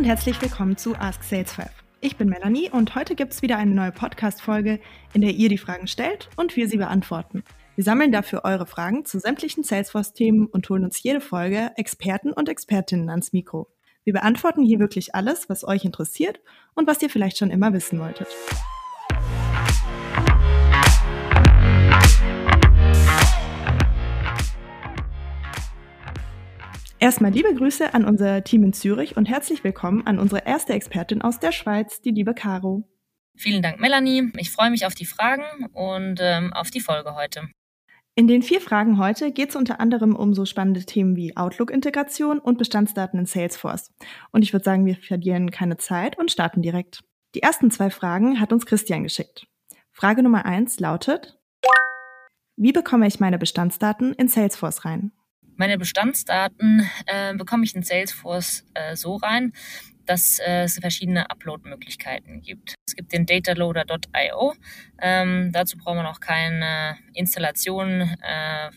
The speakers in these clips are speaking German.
und herzlich willkommen zu Ask Sales 5. Ich bin Melanie und heute gibt es wieder eine neue Podcast-Folge, in der ihr die Fragen stellt und wir sie beantworten. Wir sammeln dafür eure Fragen zu sämtlichen Salesforce-Themen und holen uns jede Folge Experten und Expertinnen ans Mikro. Wir beantworten hier wirklich alles, was euch interessiert und was ihr vielleicht schon immer wissen wolltet. Erstmal liebe Grüße an unser Team in Zürich und herzlich willkommen an unsere erste Expertin aus der Schweiz, die liebe Caro. Vielen Dank, Melanie. Ich freue mich auf die Fragen und ähm, auf die Folge heute. In den vier Fragen heute geht es unter anderem um so spannende Themen wie Outlook-Integration und Bestandsdaten in Salesforce. Und ich würde sagen, wir verlieren keine Zeit und starten direkt. Die ersten zwei Fragen hat uns Christian geschickt. Frage Nummer eins lautet, wie bekomme ich meine Bestandsdaten in Salesforce rein? Meine Bestandsdaten äh, bekomme ich in Salesforce äh, so rein, dass äh, es verschiedene Upload-Möglichkeiten gibt. Es gibt den dataloader.io. Ähm, dazu brauchen wir noch keine Installation äh,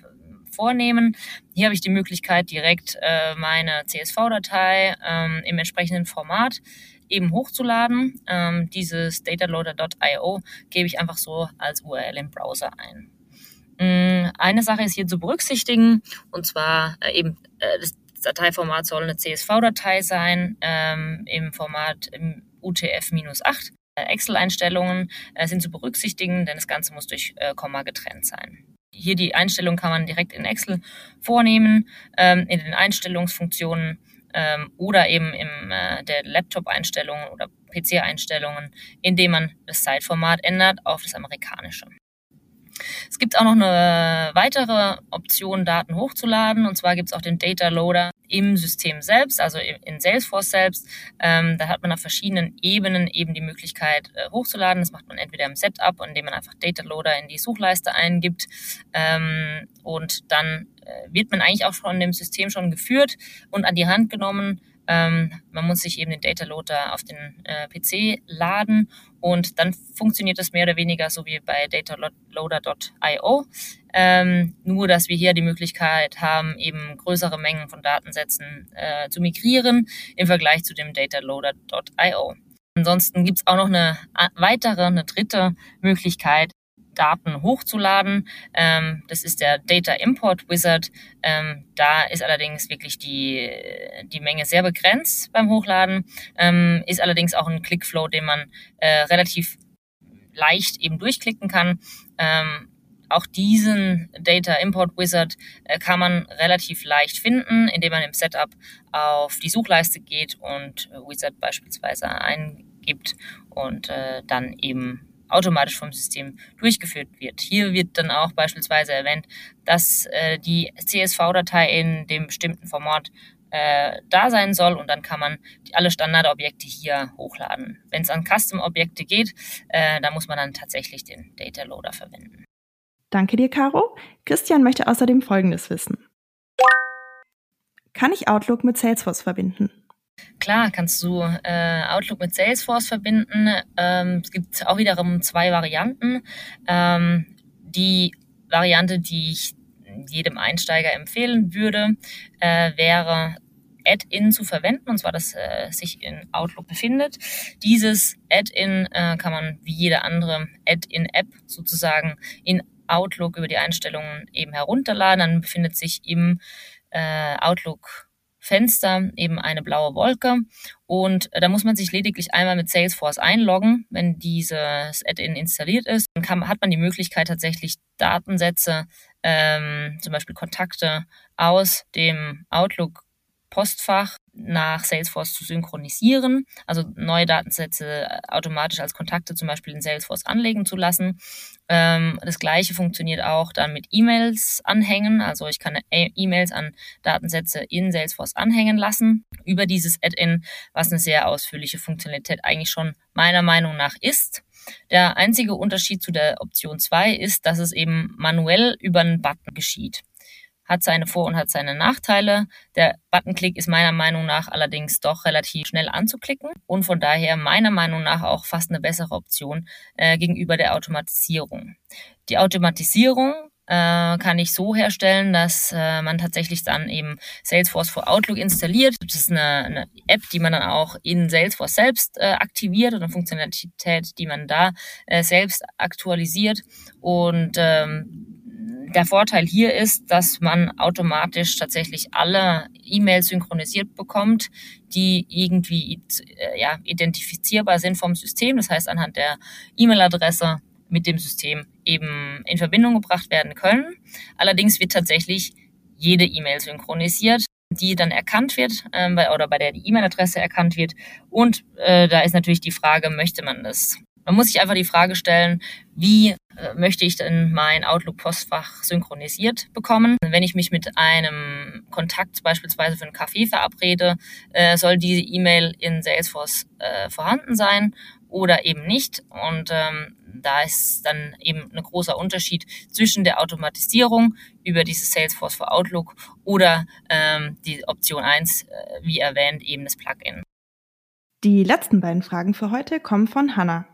vornehmen. Hier habe ich die Möglichkeit, direkt äh, meine CSV-Datei ähm, im entsprechenden Format eben hochzuladen. Ähm, dieses dataloader.io gebe ich einfach so als URL im Browser ein. Mm, eine Sache ist hier zu berücksichtigen, und zwar äh, eben äh, das Dateiformat soll eine CSV-Datei sein ähm, im Format im UTF-8. Äh, Excel-Einstellungen sind zu berücksichtigen, denn das Ganze muss durch Komma getrennt sein. Hier die Einstellung kann man direkt in Excel vornehmen, ähm, in den Einstellungsfunktionen ähm, oder eben in der Laptop-Einstellungen oder PC-Einstellungen, indem man das Zeitformat ändert auf das amerikanische. Es gibt auch noch eine weitere Option, Daten hochzuladen. Und zwar gibt es auch den Data Loader im System selbst, also in Salesforce selbst. Ähm, da hat man auf verschiedenen Ebenen eben die Möglichkeit äh, hochzuladen. Das macht man entweder im Setup, indem man einfach Data Loader in die Suchleiste eingibt. Ähm, und dann äh, wird man eigentlich auch von dem System schon geführt und an die Hand genommen ähm, man muss sich eben den Data Loader auf den äh, PC laden und dann funktioniert das mehr oder weniger so wie bei dataloader.io. Ähm, nur, dass wir hier die Möglichkeit haben, eben größere Mengen von Datensätzen äh, zu migrieren im Vergleich zu dem dataloader.io. Ansonsten gibt's auch noch eine weitere, eine dritte Möglichkeit, Daten hochzuladen. Ähm, das ist der Data Import Wizard. Ähm, da ist allerdings wirklich die, die Menge sehr begrenzt beim Hochladen, ähm, ist allerdings auch ein Clickflow, den man äh, relativ leicht eben durchklicken kann. Ähm, auch diesen Data Import Wizard äh, kann man relativ leicht finden, indem man im Setup auf die Suchleiste geht und äh, Wizard beispielsweise eingibt und äh, dann eben automatisch vom System durchgeführt wird. Hier wird dann auch beispielsweise erwähnt, dass äh, die CSV-Datei in dem bestimmten Format äh, da sein soll und dann kann man die, alle Standardobjekte hier hochladen. Wenn es an Custom-Objekte geht, äh, da muss man dann tatsächlich den Data Loader verwenden. Danke dir, Caro. Christian möchte außerdem Folgendes wissen. Kann ich Outlook mit Salesforce verbinden? Klar, kannst du äh, Outlook mit Salesforce verbinden. Ähm, es gibt auch wiederum zwei Varianten. Ähm, die Variante, die ich jedem Einsteiger empfehlen würde, äh, wäre Add-in zu verwenden, und zwar das äh, sich in Outlook befindet. Dieses Add-in äh, kann man wie jede andere Add-in-App sozusagen in Outlook über die Einstellungen eben herunterladen. Dann befindet sich im äh, Outlook Fenster eben eine blaue Wolke und äh, da muss man sich lediglich einmal mit Salesforce einloggen, wenn dieses Add-in installiert ist. Dann kann, hat man die Möglichkeit tatsächlich Datensätze, ähm, zum Beispiel Kontakte aus dem Outlook Postfach nach Salesforce zu synchronisieren, also neue Datensätze äh, automatisch als Kontakte zum Beispiel in Salesforce anlegen zu lassen. Ähm, das gleiche funktioniert auch dann mit E-Mails anhängen, also ich kann E-Mails an Datensätze in Salesforce anhängen lassen über dieses Add-in, was eine sehr ausführliche Funktionalität eigentlich schon meiner Meinung nach ist. Der einzige Unterschied zu der Option 2 ist, dass es eben manuell über einen Button geschieht hat seine Vor- und hat seine Nachteile. Der Buttonklick ist meiner Meinung nach allerdings doch relativ schnell anzuklicken und von daher meiner Meinung nach auch fast eine bessere Option äh, gegenüber der Automatisierung. Die Automatisierung äh, kann ich so herstellen, dass äh, man tatsächlich dann eben Salesforce for Outlook installiert. Das ist eine, eine App, die man dann auch in Salesforce selbst äh, aktiviert oder eine Funktionalität, die man da äh, selbst aktualisiert. Und ähm, der Vorteil hier ist, dass man automatisch tatsächlich alle E-Mails synchronisiert bekommt, die irgendwie äh, ja, identifizierbar sind vom System. Das heißt, anhand der E-Mail-Adresse mit dem System eben in Verbindung gebracht werden können. Allerdings wird tatsächlich jede E-Mail synchronisiert, die dann erkannt wird äh, oder bei der die E-Mail-Adresse erkannt wird. Und äh, da ist natürlich die Frage, möchte man das? Man muss sich einfach die Frage stellen, wie möchte ich denn mein Outlook-Postfach synchronisiert bekommen? Wenn ich mich mit einem Kontakt beispielsweise für einen Kaffee verabrede, äh, soll diese E-Mail in Salesforce äh, vorhanden sein oder eben nicht. Und ähm, da ist dann eben ein großer Unterschied zwischen der Automatisierung über dieses Salesforce for Outlook oder ähm, die Option 1, äh, wie erwähnt, eben das Plugin. Die letzten beiden Fragen für heute kommen von Hannah.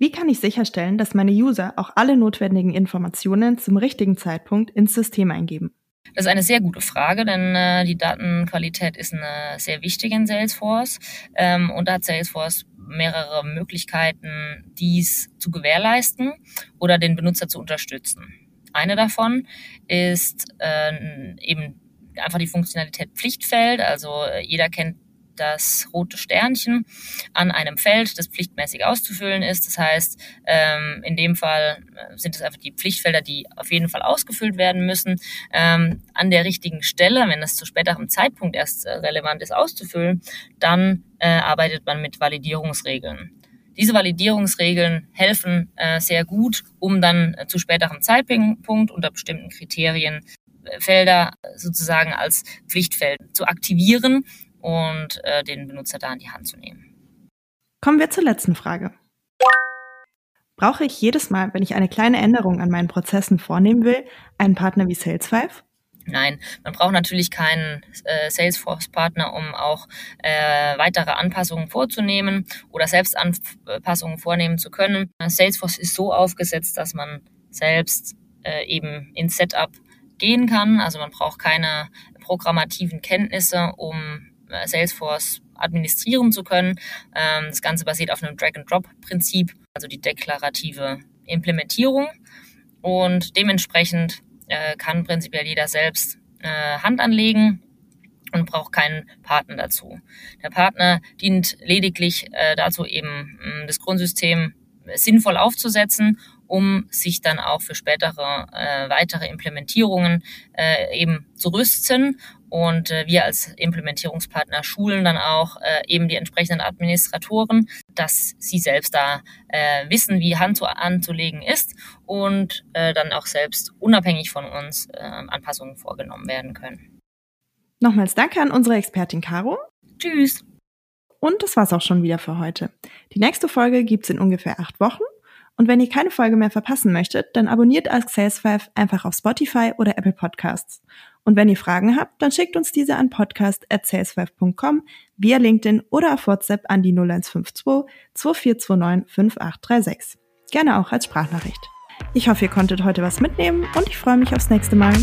Wie kann ich sicherstellen, dass meine User auch alle notwendigen Informationen zum richtigen Zeitpunkt ins System eingeben? Das ist eine sehr gute Frage, denn äh, die Datenqualität ist eine sehr wichtige in Salesforce. Ähm, und da hat Salesforce mehrere Möglichkeiten, dies zu gewährleisten oder den Benutzer zu unterstützen. Eine davon ist äh, eben einfach die Funktionalität Pflichtfeld. Also äh, jeder kennt das rote Sternchen an einem Feld, das pflichtmäßig auszufüllen ist. Das heißt, ähm, in dem Fall äh, sind es einfach die Pflichtfelder, die auf jeden Fall ausgefüllt werden müssen. Ähm, an der richtigen Stelle, wenn das zu späterem Zeitpunkt erst äh, relevant ist auszufüllen, dann äh, arbeitet man mit Validierungsregeln. Diese Validierungsregeln helfen äh, sehr gut, um dann äh, zu späterem Zeitpunkt unter bestimmten Kriterien äh, Felder sozusagen als Pflichtfeld zu aktivieren und äh, den Benutzer da in die Hand zu nehmen. Kommen wir zur letzten Frage. Brauche ich jedes Mal, wenn ich eine kleine Änderung an meinen Prozessen vornehmen will, einen Partner wie Sales5? Nein, man braucht natürlich keinen äh, Salesforce-Partner, um auch äh, weitere Anpassungen vorzunehmen oder selbst Anpassungen vornehmen zu können. Salesforce ist so aufgesetzt, dass man selbst äh, eben ins Setup gehen kann. Also man braucht keine programmativen Kenntnisse, um Salesforce administrieren zu können. Ähm, das Ganze basiert auf einem Drag-and-Drop-Prinzip, also die deklarative Implementierung. Und dementsprechend äh, kann prinzipiell jeder selbst äh, Hand anlegen und braucht keinen Partner dazu. Der Partner dient lediglich dazu, eben das Grundsystem sinnvoll aufzusetzen um sich dann auch für spätere äh, weitere Implementierungen äh, eben zu rüsten. Und äh, wir als Implementierungspartner schulen dann auch äh, eben die entsprechenden Administratoren, dass sie selbst da äh, wissen, wie Hand zu, anzulegen ist und äh, dann auch selbst unabhängig von uns äh, Anpassungen vorgenommen werden können. Nochmals danke an unsere Expertin Caro. Tschüss. Und das war's auch schon wieder für heute. Die nächste Folge gibt's in ungefähr acht Wochen. Und wenn ihr keine Folge mehr verpassen möchtet, dann abonniert Ask Sales5 einfach auf Spotify oder Apple Podcasts. Und wenn ihr Fragen habt, dann schickt uns diese an podcast.sales5.com via LinkedIn oder auf WhatsApp an die 0152 2429 5836. Gerne auch als Sprachnachricht. Ich hoffe, ihr konntet heute was mitnehmen und ich freue mich aufs nächste Mal.